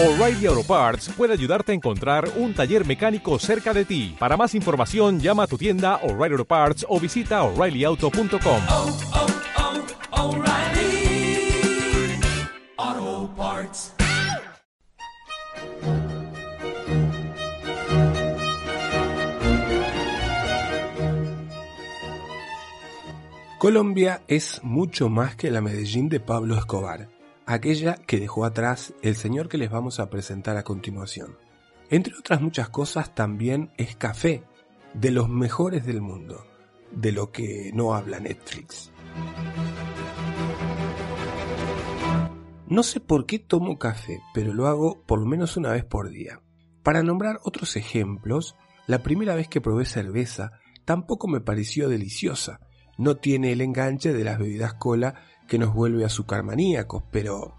O'Reilly Auto Parts puede ayudarte a encontrar un taller mecánico cerca de ti. Para más información, llama a tu tienda O'Reilly Auto Parts o visita oreillyauto.com. oh, oh, O'Reilly Auto Parts. Colombia es mucho más que la Medellín de Pablo Escobar, aquella que dejó atrás el señor que les vamos a presentar a continuación. Entre otras muchas cosas también es café, de los mejores del mundo, de lo que no habla Netflix. No sé por qué tomo café, pero lo hago por lo menos una vez por día. Para nombrar otros ejemplos, la primera vez que probé cerveza tampoco me pareció deliciosa. No tiene el enganche de las bebidas cola que nos vuelve azucarmaníacos, pero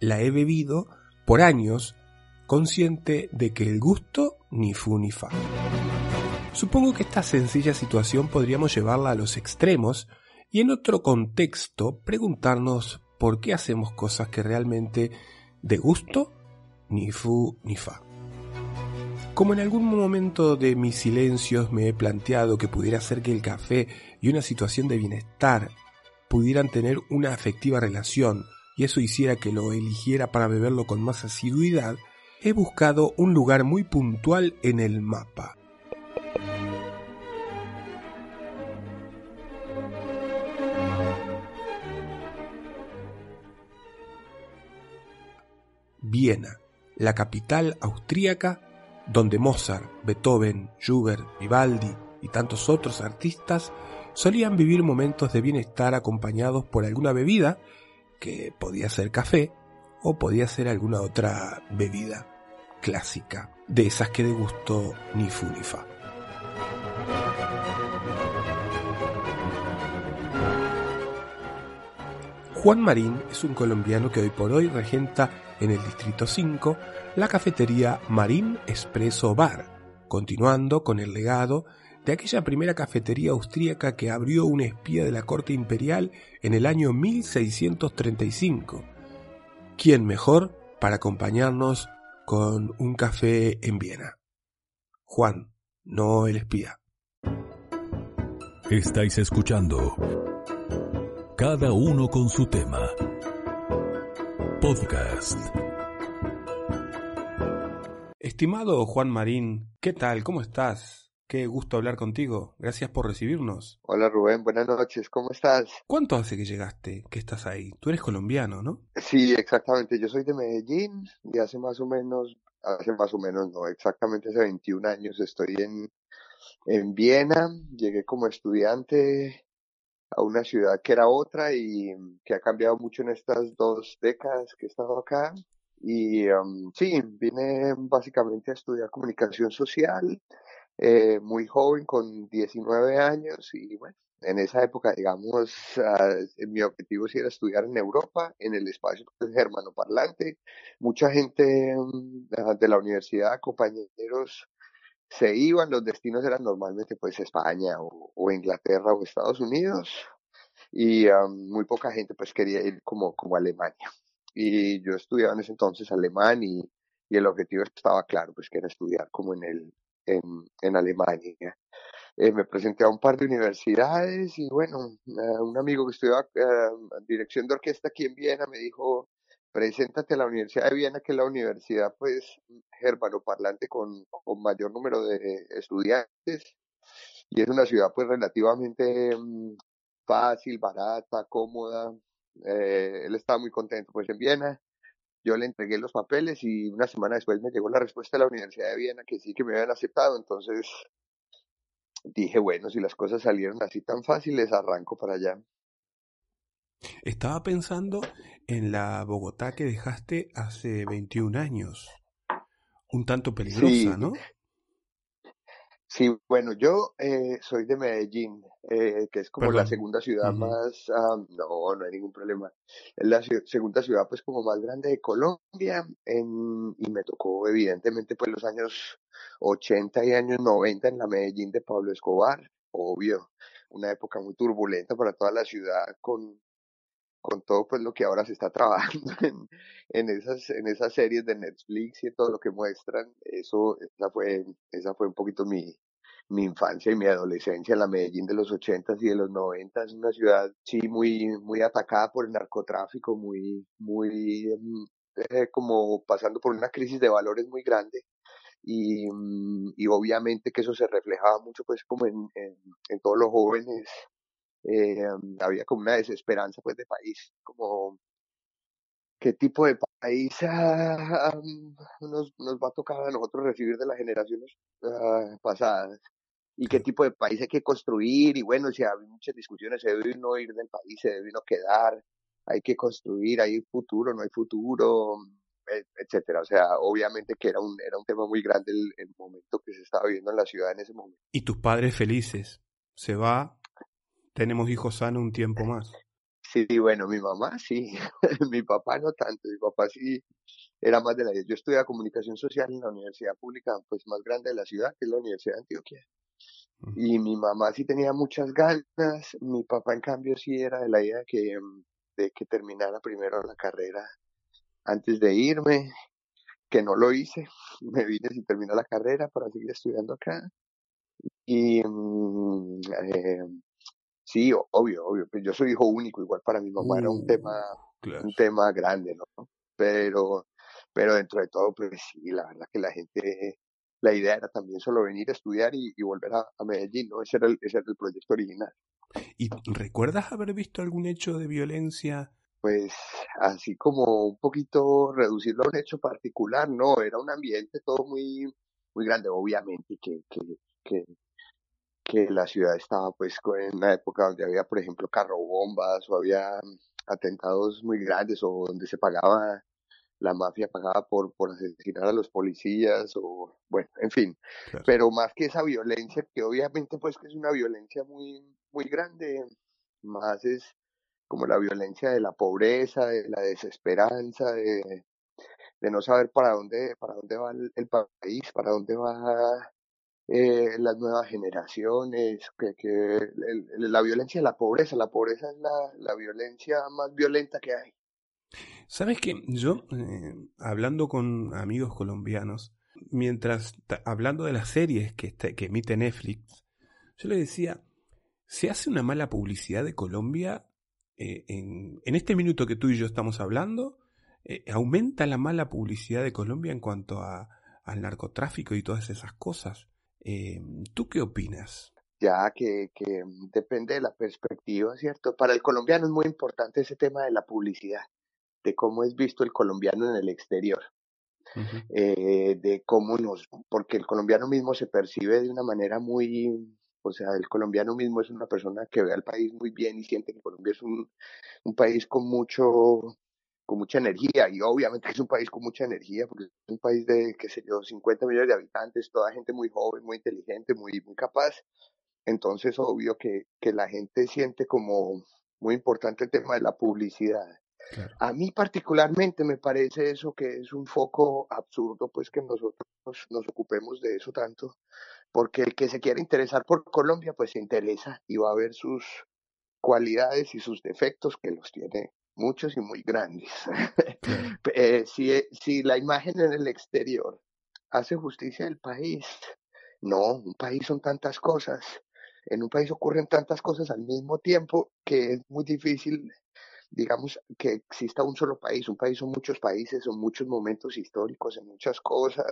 la he bebido por años consciente de que el gusto ni fu ni fa. Supongo que esta sencilla situación podríamos llevarla a los extremos y en otro contexto preguntarnos por qué hacemos cosas que realmente de gusto ni fu ni fa. Como en algún momento de mis silencios me he planteado que pudiera ser que el café y una situación de bienestar pudieran tener una afectiva relación y eso hiciera que lo eligiera para beberlo con más asiduidad, he buscado un lugar muy puntual en el mapa. Viena, la capital austríaca donde Mozart, Beethoven, Schubert, Vivaldi y tantos otros artistas solían vivir momentos de bienestar acompañados por alguna bebida, que podía ser café o podía ser alguna otra bebida clásica, de esas que de gusto ni fu ni. Juan Marín es un colombiano que hoy por hoy regenta en el Distrito 5 la cafetería Marín Espresso Bar, continuando con el legado de aquella primera cafetería austríaca que abrió un espía de la corte imperial en el año 1635. ¿Quién mejor para acompañarnos con un café en Viena? Juan, no el espía. Estáis escuchando Cada uno con su tema. Podcast. Estimado Juan Marín, ¿qué tal? ¿Cómo estás? Qué gusto hablar contigo. Gracias por recibirnos. Hola Rubén, buenas noches, ¿cómo estás? ¿Cuánto hace que llegaste, que estás ahí? Tú eres colombiano, ¿no? Sí, exactamente, yo soy de Medellín y hace más o menos, hace más o menos, no, exactamente hace 21 años estoy en, en Viena, llegué como estudiante a una ciudad que era otra y que ha cambiado mucho en estas dos décadas que he estado acá. Y um, sí, vine básicamente a estudiar comunicación social, eh, muy joven, con 19 años, y bueno, en esa época, digamos, uh, mi objetivo era estudiar en Europa, en el espacio germanoparlante. Mucha gente um, de la universidad, compañeros, se iban, los destinos eran normalmente pues España o, Inglaterra o Estados Unidos, y um, muy poca gente pues quería ir como, como Alemania. Y yo estudiaba en ese entonces alemán y, y el objetivo estaba claro, pues que era estudiar como en el, en, Alemania. Eh, me presenté a un par de universidades y bueno, un amigo que estudiaba uh, dirección de orquesta aquí en Viena me dijo, preséntate a la Universidad de Viena, que es la universidad pues germanoparlante con, con mayor número de estudiantes y es una ciudad pues relativamente um, fácil, barata, cómoda. Eh, él estaba muy contento pues en Viena yo le entregué los papeles y una semana después me llegó la respuesta de la Universidad de Viena que sí que me habían aceptado, entonces dije, bueno, si las cosas salieron así tan fáciles, arranco para allá. Estaba pensando en la Bogotá que dejaste hace 21 años, un tanto peligrosa, Sí, ¿no? Sí, bueno, yo eh, soy de Medellín, eh, que es como la segunda ciudad más, ah, no, no hay ningún problema, es la segunda ciudad pues como más grande de Colombia, en, y me tocó evidentemente pues los años 80 y años 90 en la Medellín de Pablo Escobar, obvio, una época muy turbulenta para toda la ciudad con con todo pues lo que ahora se está trabajando en, esas en esas series de Netflix y todo lo que muestran eso esa fue esa fue un poquito mi mi infancia y mi adolescencia en la Medellín de los ochentas y de los noventas, una ciudad sí muy muy atacada por el narcotráfico, muy muy mm, eh, como pasando por una crisis de valores muy grande. Y, mm, obviamente que eso se reflejaba mucho pues como en todos los jóvenes eh, había como una desesperanza pues de país, como qué tipo de país ah, nos, nos va a tocar a nosotros recibir de las generaciones ah, pasadas y qué tipo de país hay que construir y bueno, si hay muchas discusiones, se debe uno ir del país, se debe uno quedar, hay que construir, hay futuro, no hay futuro, etcétera. O sea, obviamente que era un, era un tema muy grande el, el momento que se estaba viviendo en la ciudad en ese momento. Y tus padres felices. Se va, tenemos hijos sanos un tiempo más. Sí, bueno, mi mamá sí, mi papá no tanto, mi papá sí era más de la... Yo estudié comunicación social en la universidad pública pues más grande de la ciudad, que es la Universidad de Antioquia. Y mi mamá sí tenía muchas ganas, mi papá en cambio sí era de la idea que, mm, de que terminara primero la carrera antes de irme, que no lo hice, me vine sin terminar la carrera para seguir estudiando acá. Y mm, eh, sí, obvio, obvio, pues yo soy hijo único, igual para mi mamá era un tema, Uh, claro. un tema grande, ¿no? Pero, pero dentro de todo, pues sí, la verdad que la gente, la idea era también solo venir a estudiar y, y volver a, a Medellín, ¿no? Ese era el, ese era el proyecto original. ¿Y recuerdas haber visto algún hecho de violencia? Pues así como un poquito reducirlo a un hecho particular, no, era un ambiente todo muy, muy grande, obviamente que, que, que, que la ciudad estaba pues en una época donde había, por ejemplo, carrobombas o había mm, atentados muy grandes o donde se pagaba, la mafia pagaba por, por asesinar a los policías o bueno, en fin, Claro. pero más que esa violencia, que obviamente pues que es una violencia muy, muy grande, más es como la violencia de la pobreza, de la desesperanza, de, de no saber para dónde, para dónde va el, el país, para dónde va eh, las nuevas generaciones, que, la violencia de la pobreza, la pobreza es la, la violencia más violenta que hay. ¿Sabes que Yo, eh, hablando con amigos colombianos, mientras hablando de las series que, está- que emite Netflix, yo le decía, se hace una mala publicidad de Colombia eh, en, en este minuto que tú y yo estamos hablando, eh, aumenta la mala publicidad de Colombia en cuanto a, al narcotráfico y todas esas cosas. Eh, ¿Tú qué opinas? Ya que, que depende de la perspectiva, ¿cierto? Para el colombiano es muy importante ese tema de la publicidad, de cómo es visto el colombiano en el exterior. Eh, de cómo nos, porque el colombiano mismo se percibe de una manera muy, o sea, el colombiano mismo es una persona que ve al país muy bien y siente que Colombia es un, un país con mucho, con mucha energía, y obviamente es un país con mucha energía, porque es un país de, qué sé yo, 50 millones de habitantes, toda gente muy joven, muy inteligente, muy, muy capaz, entonces obvio que, que la gente siente como muy importante el tema de la publicidad. Claro. A mí particularmente me parece eso que es un foco absurdo, pues que nosotros nos ocupemos de eso tanto, porque el que se quiera interesar por Colombia, pues se interesa y va a ver sus cualidades y sus defectos, que los tiene muchos y muy grandes. Eh, si, si la imagen en el exterior hace justicia del país, no, un país son tantas cosas. En un país ocurren tantas cosas al mismo tiempo que es muy difícil digamos, que exista un solo país. Un país son muchos países, son muchos momentos históricos, en muchas cosas.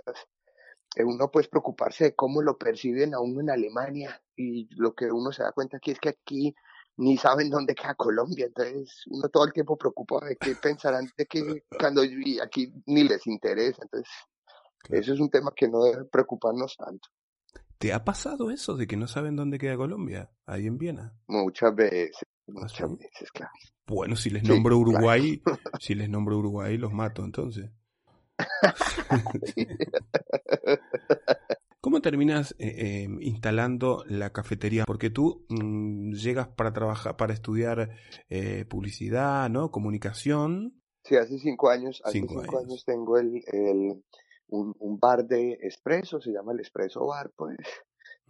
Eh, Uno puede preocuparse de cómo lo perciben a uno en Alemania y lo que uno se da cuenta aquí es que aquí ni saben dónde queda Colombia, entonces uno todo el tiempo preocupado de qué pensarán de que cuando aquí ni les interesa, entonces Claro. eso es un tema que no debe preocuparnos tanto. ¿Te ha pasado eso de que no saben dónde queda Colombia? Ahí en Viena. Muchas veces, ¿Ah, muchas sí? veces, claro. Bueno, si les Sí, nombro claro. Uruguay, si les nombro Uruguay, los mato entonces. ¿Cómo terminas eh, eh, instalando la cafetería? Porque tú mm, llegas para trabajar, para estudiar eh, publicidad, ¿no? Comunicación. Sí, hace cinco años, hace Cinco cinco, años. años. tengo el, el un, un bar de espresso, se llama el Espresso Bar, pues,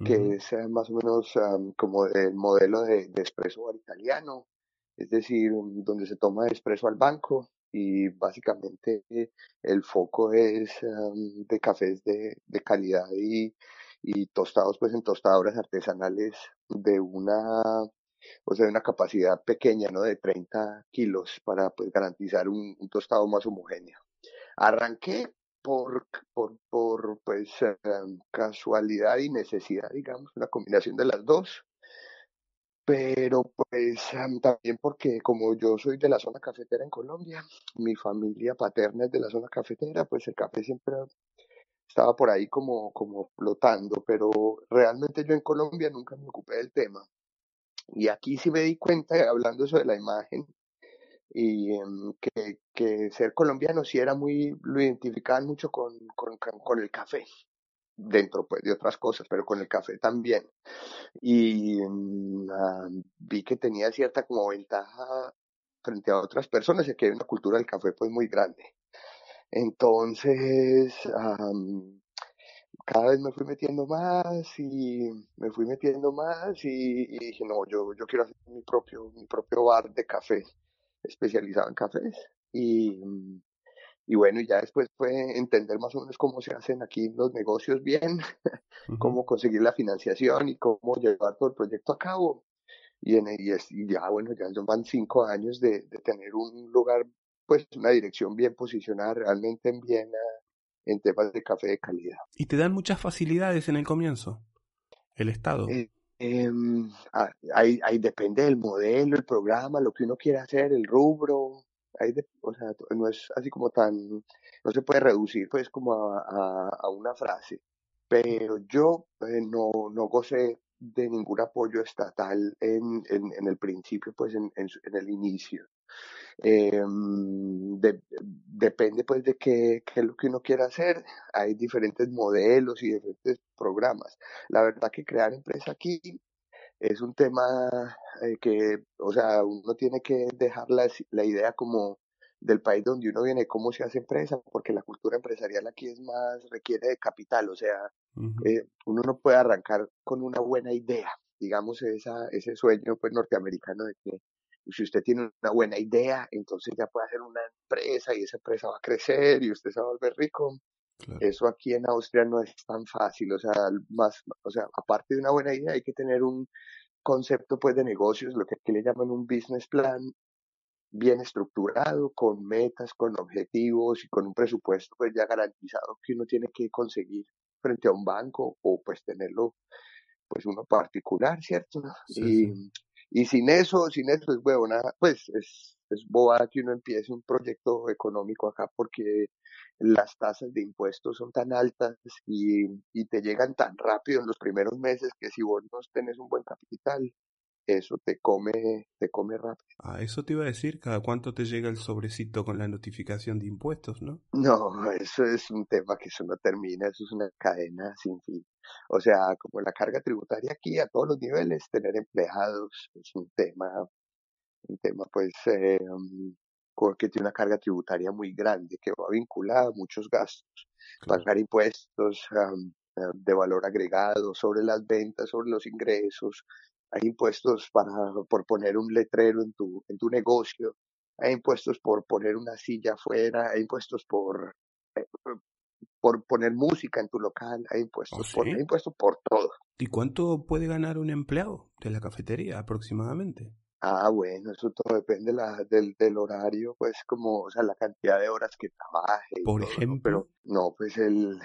que es eh, más o menos como el modelo de, de espresso bar italiano. es decir, donde se toma expreso al banco y básicamente eh, el foco es em, de cafés de, de calidad y, y tostados pues en tostadoras artesanales de una o sea, de una capacidad pequeña, ¿no? De 30 kilos para pues garantizar un, un tostado más homogéneo. Arranqué por, por, por pues casualidad y necesidad, digamos, una combinación de las dos. Pero pues también porque como yo soy de la zona cafetera en Colombia, mi familia paterna es de la zona cafetera, pues el café siempre estaba por ahí como, como flotando, pero realmente yo en Colombia nunca me ocupé del tema. Y aquí sí me di cuenta, hablando eso de la imagen, y em, que, que ser colombiano sí era muy, lo identificaban mucho con, con con el café, dentro pues de otras cosas, pero con el café también. Y ah, vi que tenía cierta como ventaja frente a otras personas, y que hay una cultura del café pues muy grande. Entonces, am, cada vez me fui metiendo más y me fui metiendo más y, y dije, no, yo, yo quiero hacer mi propio, mi propio bar de café, especializado en cafés. Y, mm, y bueno, y ya después fue entender más o menos cómo se hacen aquí los negocios bien, Ujú. cómo conseguir la financiación y cómo llevar todo el proyecto a cabo. Y, en, y, es- y ya, bueno, ya van cinco años de, de tener un lugar, pues una dirección bien posicionada realmente en Viena en temas de café de calidad. Y te dan muchas facilidades en el comienzo. El Estado. Eh, ah, ahí, ahí depende del modelo, el programa, lo que uno quiera hacer, el rubro. De- o sea, no es así como tan, no se puede reducir pues como a, a, una frase. Pero yo eh, no, no gocé de ningún apoyo estatal en, en, el principio, pues en, en, el inicio. De- depende pues de qué, qué es lo que uno quiera hacer. Hay diferentes modelos y diferentes programas. La verdad que crear empresa aquí es un tema eh, que, o sea, uno tiene que dejar la, la idea como del país donde uno viene, cómo se hace empresa, porque la cultura empresarial aquí es más, requiere de capital, o sea, eh, uno no puede arrancar con una buena idea, digamos esa, ese sueño pues norteamericano de que si usted tiene una buena idea, entonces ya puede hacer una empresa y esa empresa va a crecer y usted se va a volver rico. Claro. Eso aquí en Austria no es tan fácil, o sea, más, o sea, aparte de una buena idea hay que tener un concepto pues de negocios, lo que aquí le llaman un business plan bien estructurado, con metas, con objetivos y con un presupuesto pues ya garantizado que uno tiene que conseguir frente a un banco o pues tenerlo pues uno particular, ¿cierto? Sí, Y, sí. Y sin eso, sin eso es huevona, pues es, es bobada que uno empiece un proyecto económico acá porque las tasas de impuestos son tan altas y, y te llegan tan rápido en los primeros meses que si vos no tenés un buen capital, eso te come, te come rápido. Ah, eso te iba a decir, cada cuánto te llega el sobrecito con la notificación de impuestos, ¿no? No, eso es un tema que eso no termina, eso es una cadena sin fin. O sea, como la carga tributaria aquí a todos los niveles, tener empleados es un tema, un tema pues eh, co- que tiene una carga tributaria muy grande, que va vinculada a muchos gastos. Claro. Pagar impuestos um, de valor agregado sobre las ventas, sobre los ingresos. Hay impuestos para, por poner un letrero en tu, en tu negocio. Hay impuestos por poner una silla afuera. Hay impuestos por, eh, por poner música en tu local. Hay ¿Oh, impuestos por, hay impuestos por todo. ¿Y cuánto puede ganar un empleado de la cafetería aproximadamente? Ah, bueno, eso todo depende la, del, del horario, pues como, o sea, la cantidad de horas que trabaje Por todo, ¿no? ejemplo, Pero no, pues el,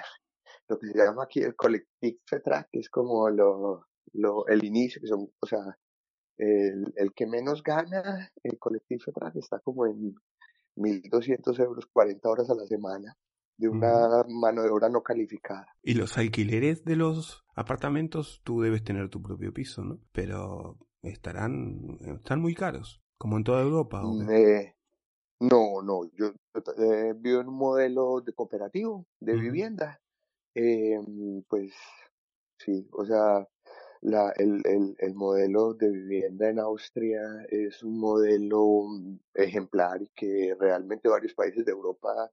lo que se llama aquí el collective track es como lo, lo, el inicio, que son, o sea, el, el que menos gana, el collective track está como en 1.200 euros, 40 horas a la semana, de una mano de obra no calificada. Y los alquileres de los apartamentos, tú debes tener tu propio piso, ¿no? Pero estarán, están muy caros, como en toda Europa, ¿o qué? Eh, no, no, yo, eh, vivo en un modelo de cooperativo, de vivienda. Eh, pues sí, o sea, la, el, el, el modelo de vivienda en Austria es un modelo mm, ejemplar y que realmente varios países de Europa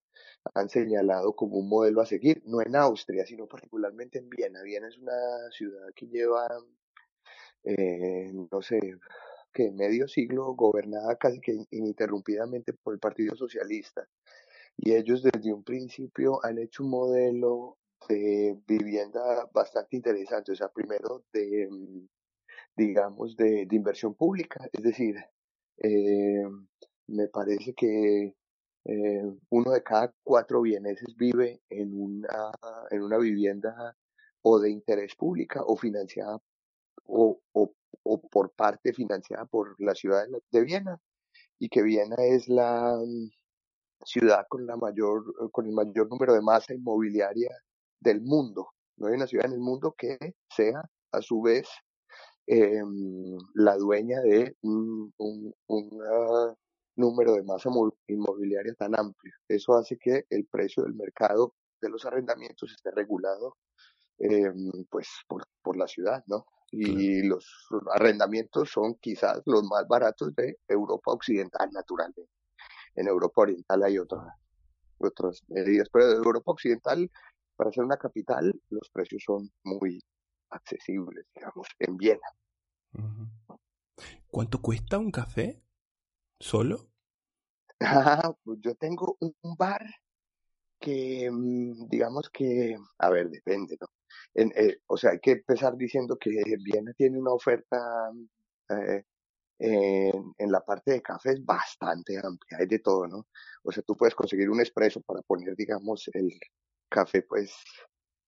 han señalado como un modelo a seguir, no en Austria, sino particularmente en Viena. Viena es una ciudad que lleva, eh, no sé, que medio siglo gobernada casi que ininterrumpidamente por el Partido Socialista. Y ellos desde un principio han hecho un modelo de vivienda bastante interesante. O sea, primero de, mm, digamos, de, de inversión pública. Es decir, eh, me parece que eh, uno de cada cuatro vieneses vive en una, en una vivienda o de interés pública o financiada o, o, o por parte financiada por la ciudad de, de Viena y que Viena es la mm, ciudad con la mayor con el mayor número de masa inmobiliaria del mundo. No hay una ciudad en el mundo que sea a su vez eh, la dueña de un, un, número de masa mo- inmobiliaria tan amplio. Eso hace que el precio del mercado de los arrendamientos esté regulado eh, pues por, por la ciudad, ¿no? Claro. Y los arrendamientos son quizás los más baratos de Europa Occidental, naturalmente. En Europa Oriental hay otras otras medidas, pero de Europa Occidental, para ser una capital, los precios son muy accesibles, digamos, en Viena. ¿Cuánto cuesta un café? ¿Solo? Ah, pues yo tengo un bar que, mm, digamos que, a ver, depende, ¿no? En, eh, o sea, hay que empezar diciendo que Viena tiene una oferta eh, en, en la parte de cafés bastante amplia, hay de todo, ¿no? O sea, tú puedes conseguir un espresso para poner, digamos, el café, pues,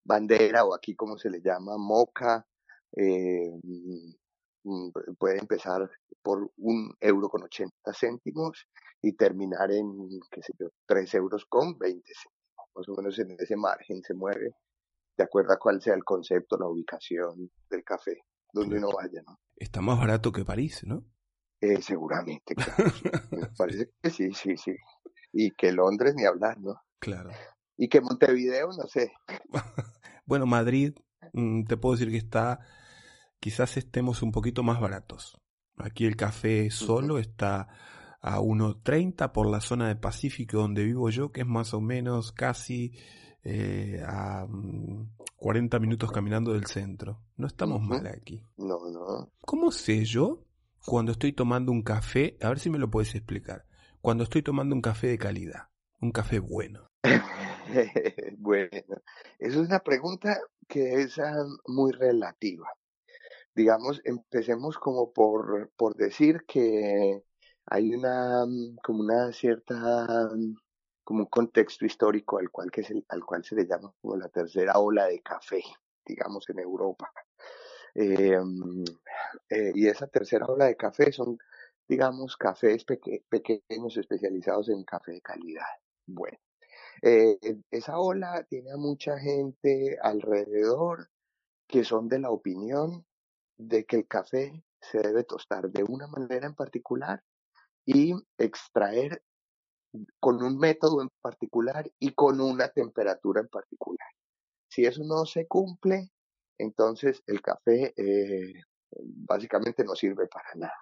bandera o aquí como se le llama, moca, eh, mm, mm, puede empezar por un euro con 80 céntimos y terminar en, qué sé yo, 3 euros con 20 céntimos. Más o menos en ese margen se mueve, de acuerdo a cuál sea el concepto, la ubicación del café, donde uno vaya, ¿no? Está más barato que París, ¿no? Eh, seguramente, claro. Me parece que sí, sí, sí. Y que Londres ni hablar, ¿no? Claro. Y que Montevideo, no sé. Bueno, Madrid, mm, te puedo decir que está, quizás estemos un poquito más baratos. Aquí el café solo está a 1.30 por la zona de Pacífico donde vivo yo, que es más o menos casi eh, a mm, 40 minutos caminando del centro. No estamos mal aquí. No, no. ¿Cómo sé yo cuando estoy tomando un café? A ver si me lo puedes explicar. Cuando estoy tomando un café de calidad, un café bueno. Bueno, eso es una pregunta que es ah, muy relativa. Digamos, empecemos como por, por decir que hay una, mm, como una cierta, mm, como un contexto histórico al cual, que se, al cual se le llama como la tercera ola de café, digamos, en Europa. Eh, mm, eh, y esa tercera ola de café son, digamos, cafés peque- pequeños especializados en café de calidad. Bueno. Eh, esa ola tiene a mucha gente alrededor que son de la opinión de que el café se debe tostar de una manera en particular y extraer con un método en particular y con una temperatura en particular. Si eso no se cumple, entonces el café eh, básicamente no sirve para nada.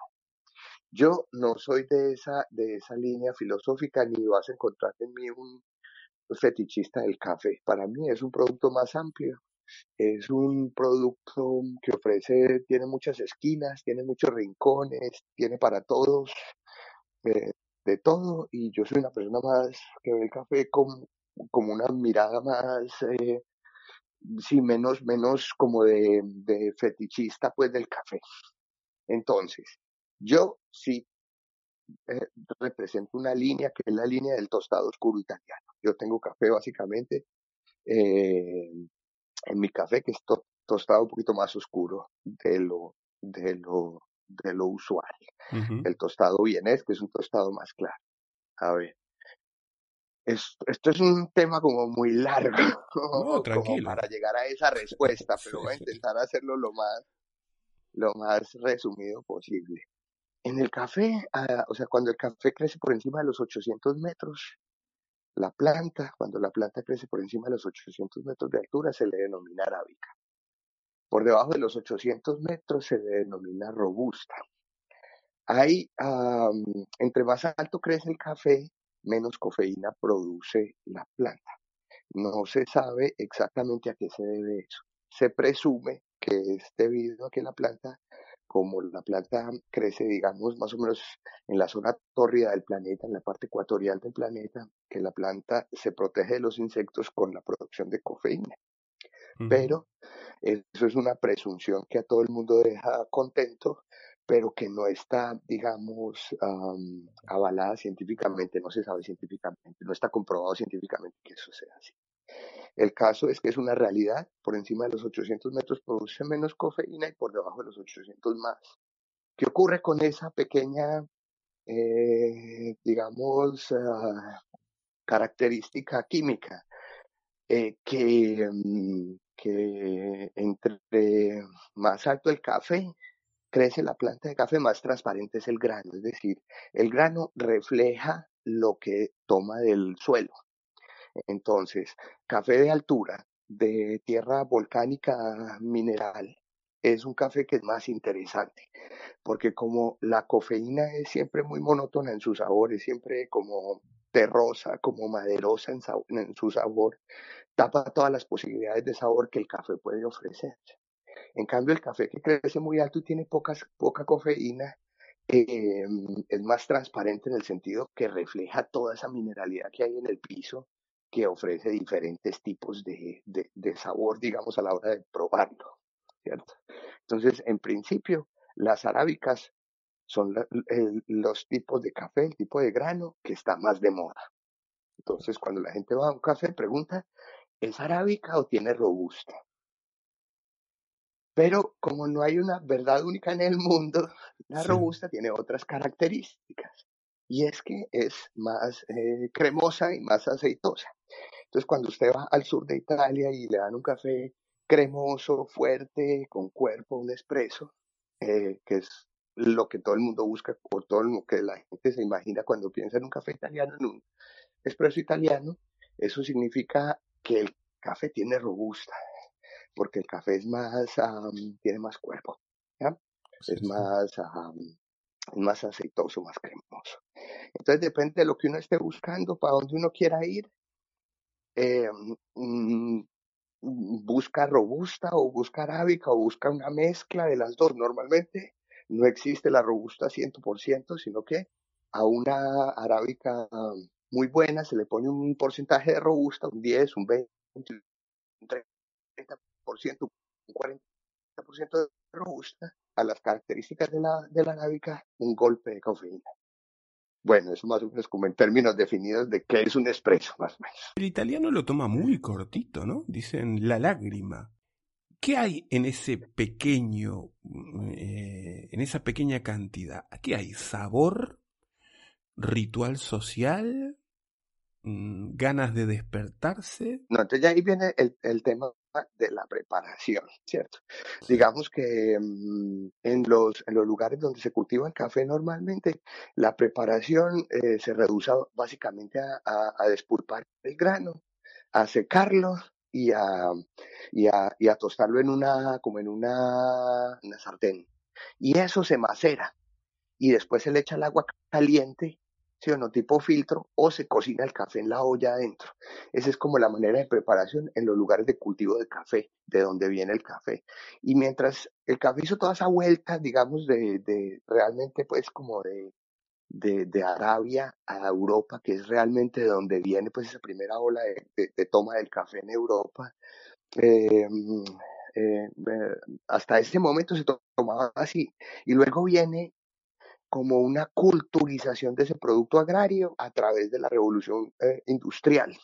Yo no soy de esa, de esa línea filosófica ni vas a encontrar en mí un fetichista del café. Para mí es un producto más amplio. Es un producto que ofrece, tiene muchas esquinas, tiene muchos rincones, tiene para todos, eh, de todo. Y yo soy una persona más que ve el café como, como una mirada más, eh, sí, menos, menos como de, de fetichista, pues, del café. Entonces, yo sí eh, represento una línea que es la línea del tostado oscuro italiano. Yo tengo café básicamente eh, en mi café que es to- tostado un poquito más oscuro de lo, de lo, de lo usual. El tostado vienés, que es un tostado más claro. A ver, es- esto es un tema como muy largo, No, como para llegar a esa respuesta, pero voy a intentar hacerlo lo más, lo más resumido posible. En el café, ah, o sea, cuando el café crece por encima de los 800 metros, la planta, cuando la planta crece por encima de los 800 metros de altura, se le denomina arábica. Por debajo de los 800 metros se le denomina robusta. Hay, entre más alto crece el café, menos cafeína produce la planta. No se sabe exactamente a qué se debe eso. Se presume que es debido a que la planta como la planta crece, digamos, más o menos en la zona tórrida del planeta, en la parte ecuatorial del planeta, que la planta se protege de los insectos con la producción de cafeína. Pero eso es una presunción que a todo el mundo deja contento, pero que no está, digamos, avalada científicamente, no se sabe científicamente, no está comprobado científicamente que eso sea así. El caso es que es una realidad, por encima de los 800 metros produce menos cafeína y por debajo de los 800 más. ¿Qué ocurre con esa pequeña, eh, digamos, ah, característica química? Eh, mm, que entre más alto el café, crece la planta de café, más transparente es el grano. Es decir, el grano refleja lo que toma del suelo. Entonces, café de altura, de tierra volcánica mineral, es un café que es más interesante, porque como la cafeína es siempre muy monótona en su sabor, es siempre como terrosa, como maderosa en, su sabor, tapa todas las posibilidades de sabor que el café puede ofrecer. En cambio, el café que crece muy alto y tiene pocas, poca cafeína, eh, es más transparente en el sentido que refleja toda esa mineralidad que hay en el piso que ofrece diferentes tipos de, de, sabor, digamos, a la hora de probarlo, ¿cierto? Entonces, en principio, las arábicas son los tipos de café, el tipo de grano que está más de moda. Entonces, cuando la gente va a un café, pregunta, ¿es arábica o tiene robusta? Pero como no hay una verdad única en el mundo, la robusta tiene otras características y es que es más eh, cremosa y más aceitosa. Entonces, cuando usted va al sur de Italia y le dan un café cremoso, fuerte, con cuerpo, un espresso, eh, que es lo que todo el mundo busca o todo lo que la gente se imagina cuando piensa en un café italiano, en un espresso italiano, eso significa que el café tiene robusta, porque el café es más, tiene más cuerpo, es más más aceitoso, más cremoso. Entonces depende de lo que uno esté buscando, para donde uno quiera ir. Eh, mm, busca robusta o busca arábica o busca una mezcla de las dos. Normalmente no existe la robusta 100%, sino que a una arábica muy buena se le pone un porcentaje de robusta, un 10, un 20, un 30%, un 40% de robusta a las características de la, de la arábica un golpe de cafeína. Bueno, eso más o menos como en términos definidos de qué es un espresso, más o menos. El italiano lo toma muy cortito, ¿no? Dicen la lágrima. ¿Qué hay en ese pequeño, eh, en esa pequeña cantidad? ¿Qué hay? ¿Sabor? ¿Ritual social? Mm, ganas de despertarse. No, entonces ya ahí viene el, el tema de la preparación, ¿cierto? Digamos que mm, en, los, en los lugares donde se cultiva el café normalmente, la preparación eh, se reduce básicamente a, a, despulpar el grano, a secarlo y a, y a, y a tostarlo en una, como en una, una sartén. Y eso se macera. Y después se le echa el agua caliente ¿sí o no? Tipo filtro, o se cocina el café en la olla adentro. Esa es como la manera de preparación en los lugares de cultivo de café, de donde viene el café. Y mientras el café hizo toda esa vuelta, digamos, de, de realmente pues como de, de, Arabia a Europa, que es realmente de donde viene pues esa primera ola de, de toma del café en Europa, eh, eh, hasta este momento se tomaba así. Y luego viene como una culturización de ese producto agrario a través de la revolución eh, industrial,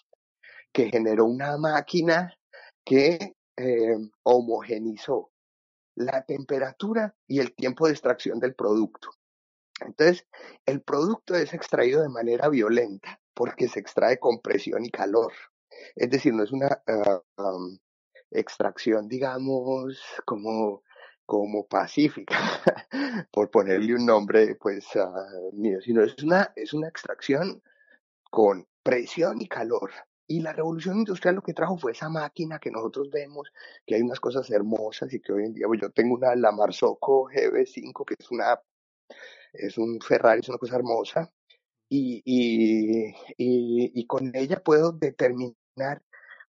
que generó una máquina que eh, homogenizó la temperatura y el tiempo de extracción del producto. Entonces, el producto es extraído de manera violenta porque se extrae con presión y calor. Es decir, no es una ah, extracción, digamos, como como pacífica, por ponerle un nombre pues mío, sino es una, es una extracción con presión y calor. Y la revolución industrial lo que trajo fue esa máquina que nosotros vemos, que hay unas cosas hermosas y que hoy en día, pues yo tengo una La Marzocco GB5, que es una, es un Ferrari, es una cosa hermosa, y, y, y, y con ella puedo determinar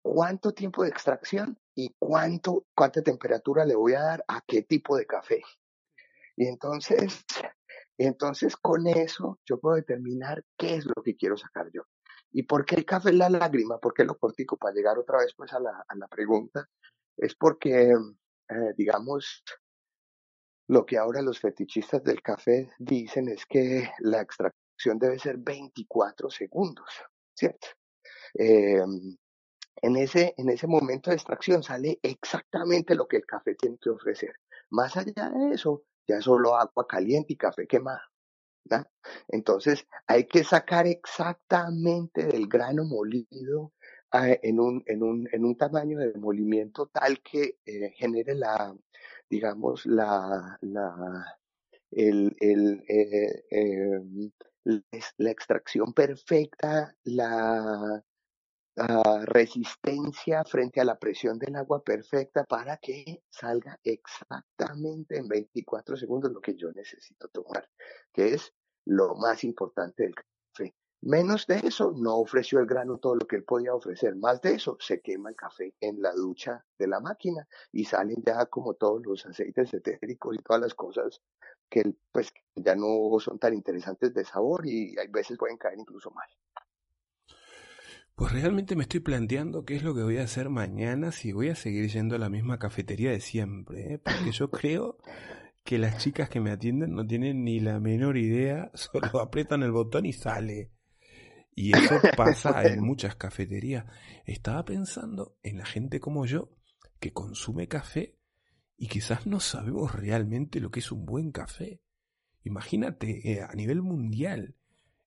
cuánto tiempo de extracción y cuánto, cuánta temperatura le voy a dar a qué tipo de café. Y entonces, entonces con eso yo puedo determinar qué es lo que quiero sacar yo. ¿Y por qué el café es la lágrima? ¿Por qué lo cortico? Para llegar otra vez pues a la, a la pregunta, es porque, eh, digamos, lo que ahora los fetichistas del café dicen es que la extracción debe ser 24 segundos, ¿cierto? Eh, en ese, en ese momento de extracción sale exactamente lo que el café tiene que ofrecer. Más allá de eso, ya solo agua caliente y café quemado. Entonces, hay que sacar exactamente del grano molido ah, en, un, en, un, en un tamaño de molimiento tal que eh, genere la, digamos, la, la, el, el, eh, la ex- la extracción perfecta, la ah, resistencia frente a la presión del agua perfecta para que salga exactamente en 24 segundos lo que yo necesito tomar, que es lo más importante del café. Menos de eso, no ofreció el grano todo lo que él podía ofrecer. Más de eso, se quema el café en la ducha de la máquina y salen ya como todos los aceites etéricos y todas las cosas que pues ya no son tan interesantes de sabor y hay veces pueden caer incluso mal. Pues realmente me estoy planteando qué es lo que voy a hacer mañana si voy a seguir yendo a la misma cafetería de siempre, ¿eh? porque yo creo que las chicas que me atienden no tienen ni la menor idea, solo aprietan el botón y sale. Y eso pasa en muchas cafeterías. Estaba pensando en la gente como yo que consume café y quizás no sabemos realmente lo que es un buen café. Imagínate eh, a nivel mundial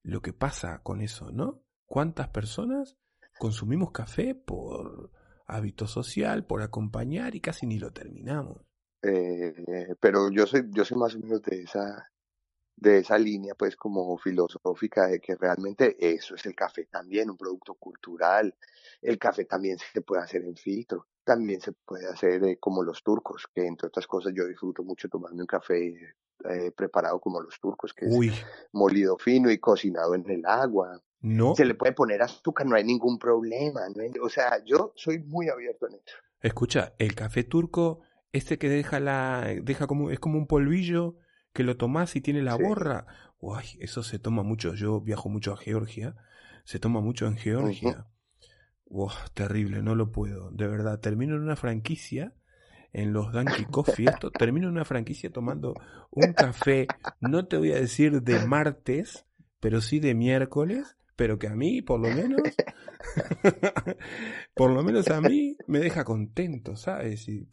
lo que pasa con eso, ¿no? ¿Cuántas personas consumimos café por hábito social, por acompañar y casi ni lo terminamos? Eh, pero yo soy, yo soy más o menos de esa, de esa línea, pues como filosófica, de que realmente eso es el café también, un producto cultural. El café también se puede hacer en filtro, también se puede hacer eh, como los turcos, que entre otras cosas yo disfruto mucho tomarme un café eh, preparado como los turcos, que es molido fino y cocinado en el agua. No. Se le puede poner azúcar, no hay ningún problema. no hay- o sea, yo soy muy abierto en eso. Escucha, el café turco, este que deja la, deja como, es como un polvillo que lo tomás y tiene la Sí. borra. Uy, eso se toma mucho. Yo viajo mucho a Georgia. Se toma mucho en Georgia. Uf, terrible, no lo puedo. De verdad, termino en una franquicia, en los Donkey Coffee, esto, termino en una franquicia tomando un café, no te voy a decir de martes, pero sí de miércoles, pero que a mí, por lo menos, por lo menos a mí, me deja contento, ¿sabes? Y,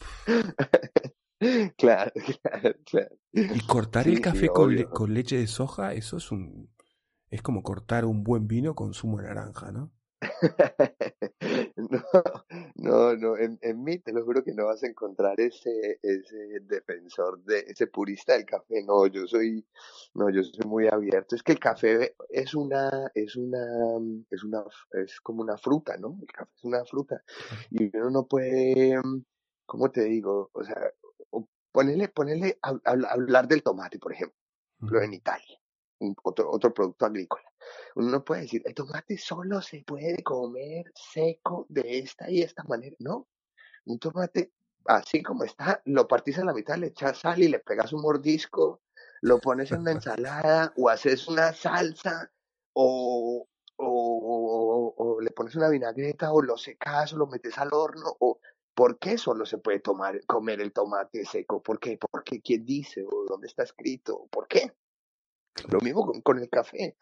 Claro, claro, claro. y cortar Sí, el café con, le- con leche de soja, eso es un, es como cortar un buen vino con zumo de naranja, ¿no? No, no, no, en, en mí te lo juro que no vas a encontrar ese, ese defensor de ese purista del café. No, yo soy, no, yo soy muy abierto. Es que el café es una, es una, es una, es como una fruta, ¿no? El café es una fruta y uno no puede, ¿cómo te digo? O sea, ponerle, ponerle hablar del tomate, por ejemplo, en Italia, otro, otro producto agrícola. Uno no puede decir, el tomate solo se puede comer seco de esta y esta manera. No, un tomate así como está, lo partís a la mitad, le echas sal y le pegas un mordisco, lo pones en una ensalada o haces una salsa o, o, o- o le pones una vinagreta o lo secas o lo metes al horno o ¿por qué solo se puede tomar, comer el tomate seco? ¿Por qué? ¿Por qué? ¿Quién dice? ¿O dónde está escrito? ¿Por qué? Lo mismo con, el café.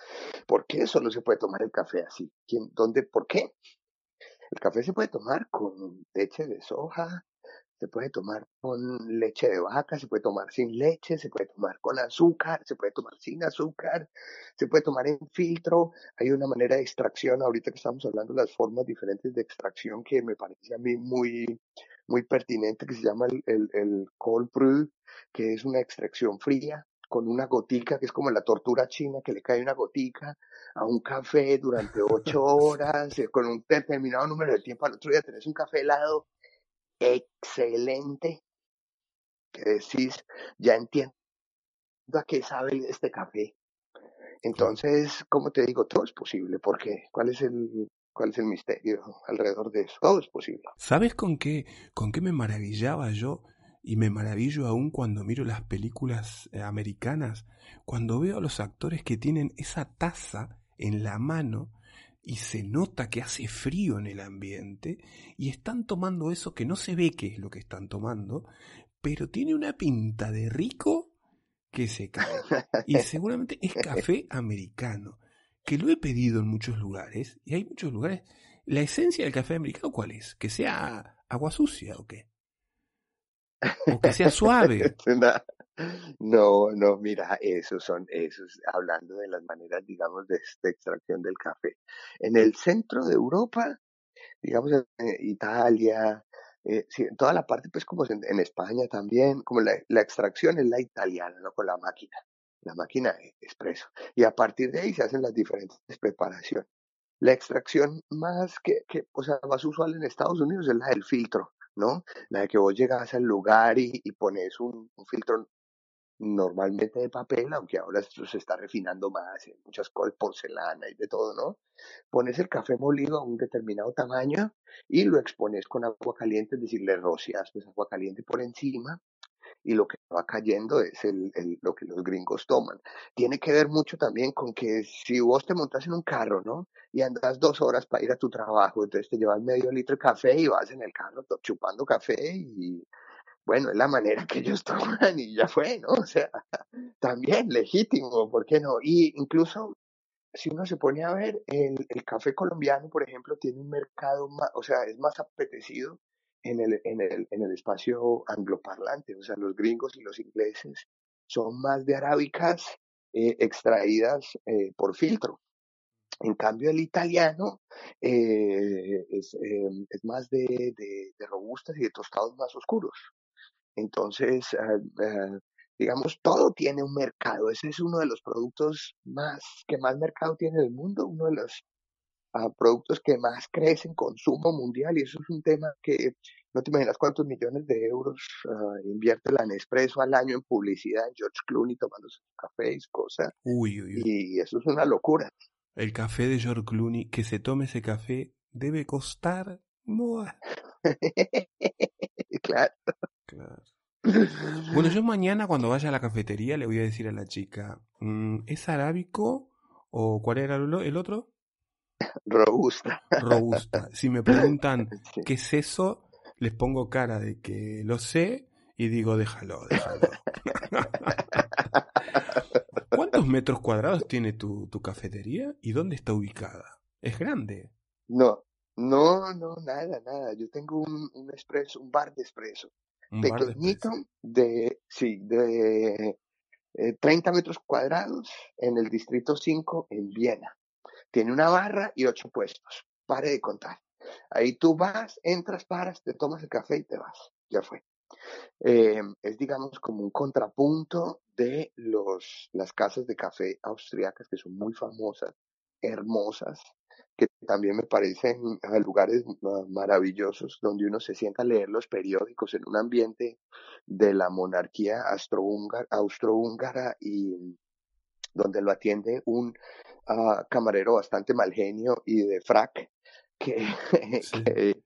¿Por qué solo se puede tomar el café así? ¿Quién, dónde, por qué? El café se puede tomar con leche de soja, se puede tomar con leche de vaca, se puede tomar sin leche, se puede tomar con azúcar, se puede tomar sin azúcar, se puede tomar en filtro. Hay una manera de extracción, ahorita que estamos hablando de las formas diferentes de extracción que me parece a mí muy, muy pertinente, que se llama el, el, el cold brew, que es una extracción fría con una gotica, que es como la tortura china, que le cae una gotica a un café durante ocho horas, eh, con un determinado número de tiempo, al otro día tenés un café helado excelente, que decís, ya entiendo a qué sabe este café. Entonces, como te digo, todo es posible, porque ¿cuál es el, cuál es el misterio alrededor de eso? Todo es posible. ¿Sabes con qué, con qué me maravillaba yo? Y me maravillo aún cuando miro las películas eh, americanas, cuando veo a los actores que tienen esa taza en la mano y se nota que hace frío en el ambiente y están tomando eso que no se ve qué es lo que están tomando, pero tiene una pinta de rico que se cae. Y seguramente es café americano, que lo he pedido en muchos lugares y hay muchos lugares. ¿La esencia del café americano cuál es? ¿Que sea agua sucia o qué? O que sea suave. No, no, mira, esos son, esos, hablando de las maneras, digamos, de, de extracción del café. En el centro de Europa, digamos, en Italia, eh, sí, en toda la parte, pues como en, España también, como la, extracción es la italiana, ¿no? Con la máquina, la máquina de expreso. Y a partir de ahí se hacen las diferentes preparaciones. La extracción más que, que, o sea, más usual en Estados Unidos es la del filtro, ¿no? La de que vos llegas al lugar y, pones un, filtro normalmente de papel, aunque ahora se está refinando más, en muchas cosas, porcelana y de todo, ¿no? Pones el café molido a un determinado tamaño y lo expones con agua caliente, es decir, le rocias pues agua caliente por encima y lo que va cayendo es el, lo que los gringos toman. Tiene que ver mucho también con que si vos te montas en un carro, ¿no? Y andas dos horas para ir a tu trabajo, entonces te llevas medio litro de café y vas en el carro chupando café y bueno, es la manera que ellos toman y ya fue, ¿no? O sea, también legítimo, ¿por qué no? Y incluso si uno se pone a ver, el, el café colombiano, por ejemplo, tiene un mercado más, o sea, es más apetecido en el, en el, en el espacio angloparlante, o sea, los gringos y los ingleses son más de arábicas eh, extraídas eh, por filtro. En cambio, el italiano eh, es, eh, es más de, de, robustas y de tostados más oscuros. Entonces, uh, uh, digamos, todo tiene un mercado. Ese es uno de los productos más que más mercado tiene el mundo, uno de los uh, productos que más crece en consumo mundial y eso es un tema que no te imaginas cuántos millones de euros invierte la Nespresso al año en publicidad, en George Clooney tomando sus cafés, cosas. Uy, uy, uy. Y eso es una locura. El café de George Clooney, que se tome ese café, debe costar... claro. Claro. Bueno, yo mañana cuando vaya a la cafetería le voy a decir a la chica, mm, ¿es arábico o cuál era el otro? Robusta. Robusta. Si me preguntan Sí. qué es eso, les pongo cara de que lo sé y digo, déjalo, déjalo. ¿Cuántos metros cuadrados tiene tu, tu cafetería y dónde está ubicada? ¿Es grande? No, no, no, nada, nada. Yo tengo un, un expreso, un bar de expreso. De Pequeñito, de, sí, de eh, 30 metros cuadrados en el distrito 5 en Viena. Tiene una barra y ocho puestos. Pare de contar. Ahí tú vas, entras, paras, te tomas el café y te vas. Ya fue. Eh, es, digamos, como un contrapunto de los, las casas de café austriacas que son muy famosas, hermosas, que también me parecen lugares maravillosos donde uno se sienta a leer los periódicos en un ambiente de la monarquía austrohúngara, austrohúngara y donde lo atiende un uh, camarero bastante mal genio y de frac que, Sí. que,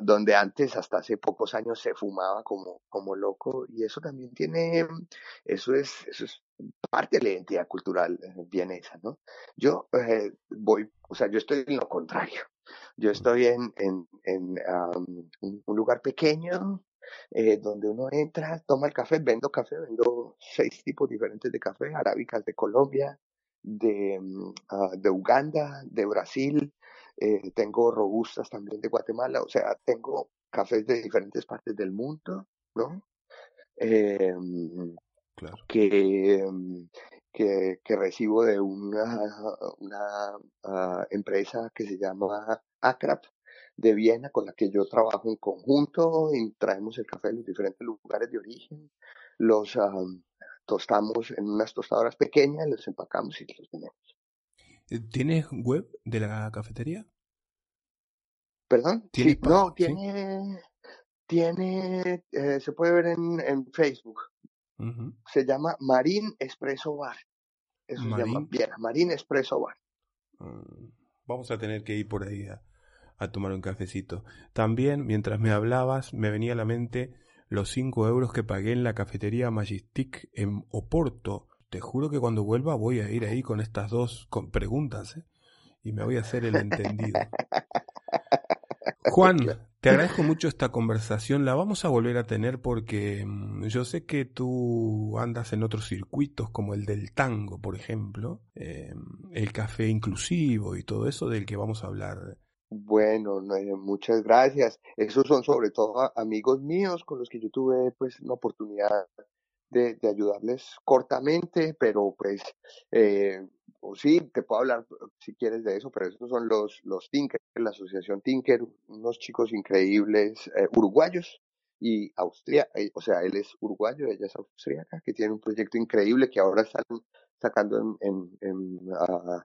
donde antes hasta hace pocos años se fumaba como como loco y eso también tiene eso es eso es parte de la identidad cultural eh, vienesa no yo eh, voy o sea yo estoy en lo contrario yo estoy en en, en um, un, un lugar pequeño eh, donde uno entra toma el café vendo café vendo seis tipos diferentes de café arábicas de Colombia de, mm, ah, de Uganda de Brasil eh, tengo robustas también de Guatemala, o sea, tengo cafés de diferentes partes del mundo, ¿no? Eh, Claro. que, que, que recibo de una, una uh, empresa que se llama ACRAP de Viena, con la que yo trabajo en conjunto y traemos el café de los diferentes lugares de origen, los um, tostamos en unas tostadoras pequeñas, los empacamos y los vendemos. Eh, ¿Tienes web de la cafetería? ¿Perdón? ¿Tienes Sí, pa- no, sí? tiene, tiene, eh, se puede ver en, en Facebook. Se llama Marín Espresso Bar. Eso se llama. Viena, Marín Espresso Bar. Mm, Vamos a tener que ir por ahí a, a tomar un cafecito. También, mientras me hablabas, me venía a la mente los 5 euros que pagué en la cafetería Majestic en Oporto. Te juro que cuando vuelva voy a ir ahí con estas dos con preguntas ¿eh? y me voy a hacer el entendido. Juan, te agradezco mucho esta conversación. La vamos a volver a tener porque mm, yo sé que tú andas en otros circuitos como el del tango, por ejemplo, eh, el café inclusivo y todo eso del que vamos a hablar. Bueno, no, eh, muchas gracias. Esos son sobre todo amigos míos con los que yo tuve pues una oportunidad de, de ayudarles cortamente, pero pues eh, o sí, te puedo hablar si quieres de eso, pero estos son los, los Tinker, la asociación Tinker, unos chicos increíbles eh, uruguayos y Austria, eh, o sea, él es uruguayo, ella es austríaca, que tiene un proyecto increíble que ahora están sacando en, en, en, ah,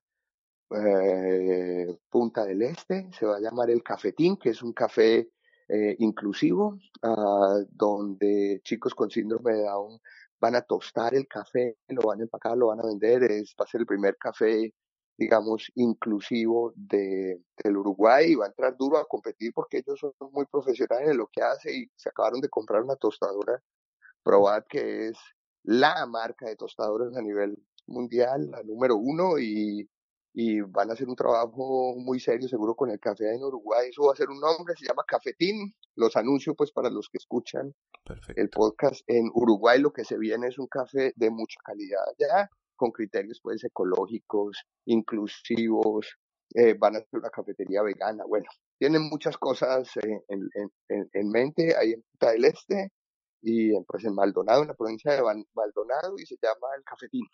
eh, Punta del Este, se va a llamar el Cafetín, que es un café eh, inclusivo, ah, donde chicos con síndrome de Down van a tostar el café, lo van a empacar, lo van a vender, es, va a ser el primer café, digamos, inclusivo de, del Uruguay y va a entrar duro a competir porque ellos son muy profesionales en lo que hace y se acabaron de comprar una tostadora Probat, que es la marca de tostadoras a nivel mundial, la número uno, y, y van a hacer un trabajo muy serio seguro con el café en Uruguay. Eso va a ser un nombre, se llama Cafetín. Los anuncio pues para los que escuchan el podcast. En Uruguay lo que se viene es un café de mucha calidad ya, con criterios pues ecológicos, inclusivos, eh, van a ser una cafetería vegana. Bueno, tienen muchas cosas eh, en, en, en, en mente ahí en Punta del Este y en, pues en Maldonado, en la provincia de Maldonado y se llama El Cafetín.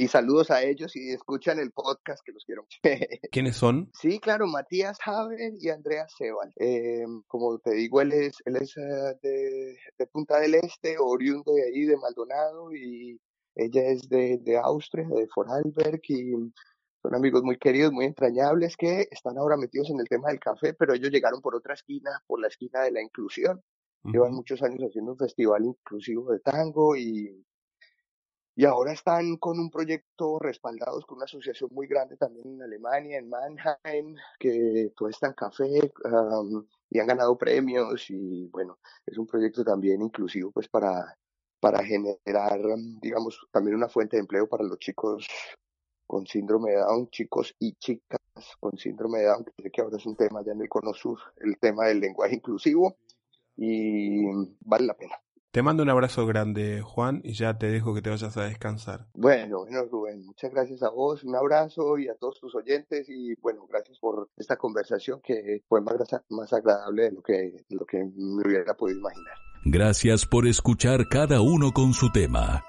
Y saludos a ellos y escuchan el podcast que los quiero mucho. ¿Quiénes son? Sí, claro, Matías Haber y Andrea Sebal. Eh, como te digo, él es, él es eh, de, de Punta del Este, oriundo de ahí, de Maldonado, y ella es de, de Austria, de Vorarlberg, y son amigos muy queridos, muy entrañables, que están ahora metidos en el tema del café, pero ellos llegaron por otra esquina, por la esquina de la inclusión. Llevan muchos años haciendo un festival inclusivo de tango y, y ahora están con un proyecto respaldados con una asociación muy grande también en Alemania, en Mannheim, que tuestan café y han ganado premios y bueno, es un proyecto también inclusivo pues para, para generar, am, digamos, también una fuente de empleo para los chicos con síndrome de Down, chicos y chicas con síndrome de Down, que ahora es un tema ya en el Cono Sur, el tema del lenguaje inclusivo y vale la pena. Te mando un abrazo grande, Juan, y ya te dejo que te vayas a descansar. Bueno, bueno, Rubén, muchas gracias a vos, un abrazo y a todos tus oyentes y bueno, gracias por esta conversación que fue más, más agradable de lo que, de lo que me hubiera podido imaginar. Gracias por escuchar cada uno con su tema.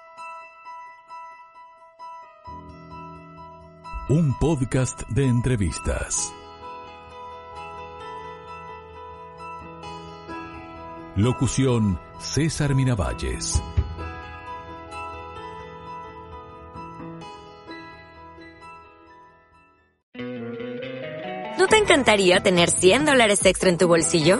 Un podcast de entrevistas. Locución César Miravalles. ¿No te encantaría tener 100 dólares extra en tu bolsillo?